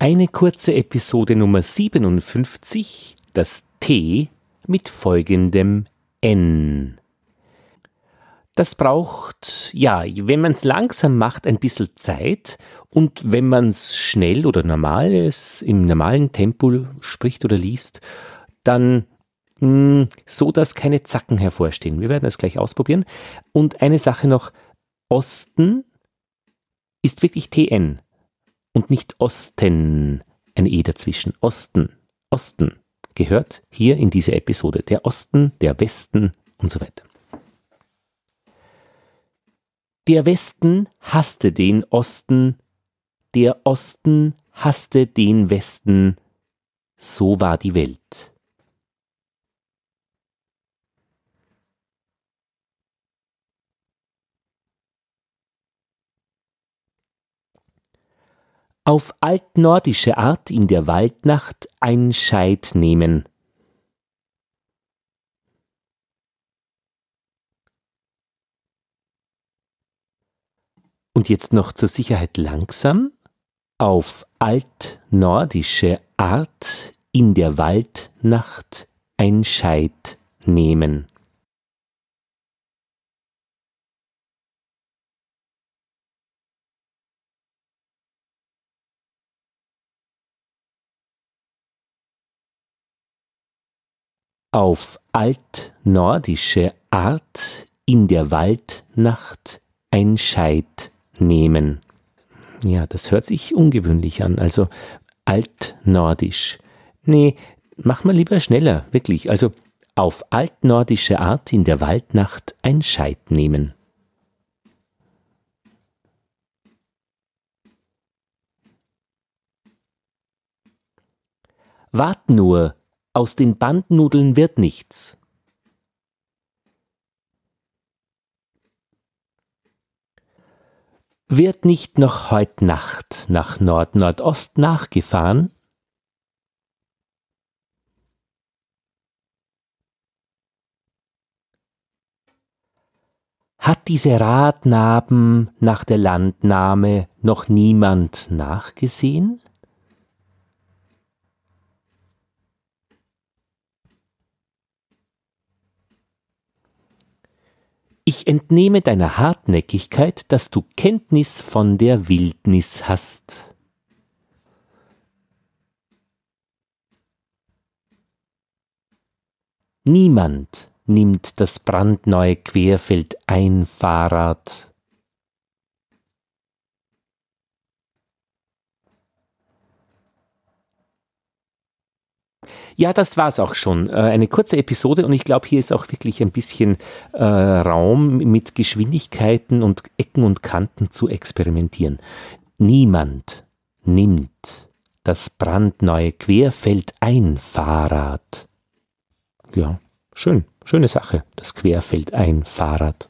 Eine kurze Episode Nummer 57, das T mit folgendem N. Das braucht, ja, wenn man es langsam macht, ein bisschen Zeit und wenn man es schnell oder normal ist, im normalen Tempo spricht oder liest, dann mh, hm, so, dass keine Zacken hervorstehen. Wir werden das gleich ausprobieren. Und eine Sache noch, Osten ist wirklich TN und nicht Osten, ein E dazwischen. Osten, Osten gehört hier in diese Episode. Der Osten, der Westen und so weiter. Der Westen hasste den Osten, der Osten hasste den Westen, so war die Welt. Auf altnordische Art in der Waldnacht ein Scheid nehmen. Und jetzt noch zur Sicherheit langsam. Auf altnordische Art in der Waldnacht ein Scheid nehmen. Auf altnordische Art in der Waldnacht ein Scheit nehmen. Ja, das hört sich ungewöhnlich an, also altnordisch. Nee, mach mal lieber schneller, wirklich. Also auf altnordische Art in der Waldnacht ein Scheit nehmen. Wart nur, aus den Bandnudeln wird nichts. Wird nicht noch heut Nacht nach Nord-Nordost nachgefahren? Hat diese Radnaben nach der Landnahme noch niemand nachgesehen? Ich entnehme deiner Hartnäckigkeit, dass du Kenntnis von der Wildnis hast. Niemand nimmt das brandneue Querfeld ein Fahrrad Ja, das war's auch schon. Äh, eine kurze Episode und ich glaube, hier ist auch wirklich ein bisschen äh, Raum mit Geschwindigkeiten und Ecken und Kanten zu experimentieren. Niemand nimmt das brandneue Querfeld ein Fahrrad. Ja, schön, schöne Sache, das Querfeld ein Fahrrad.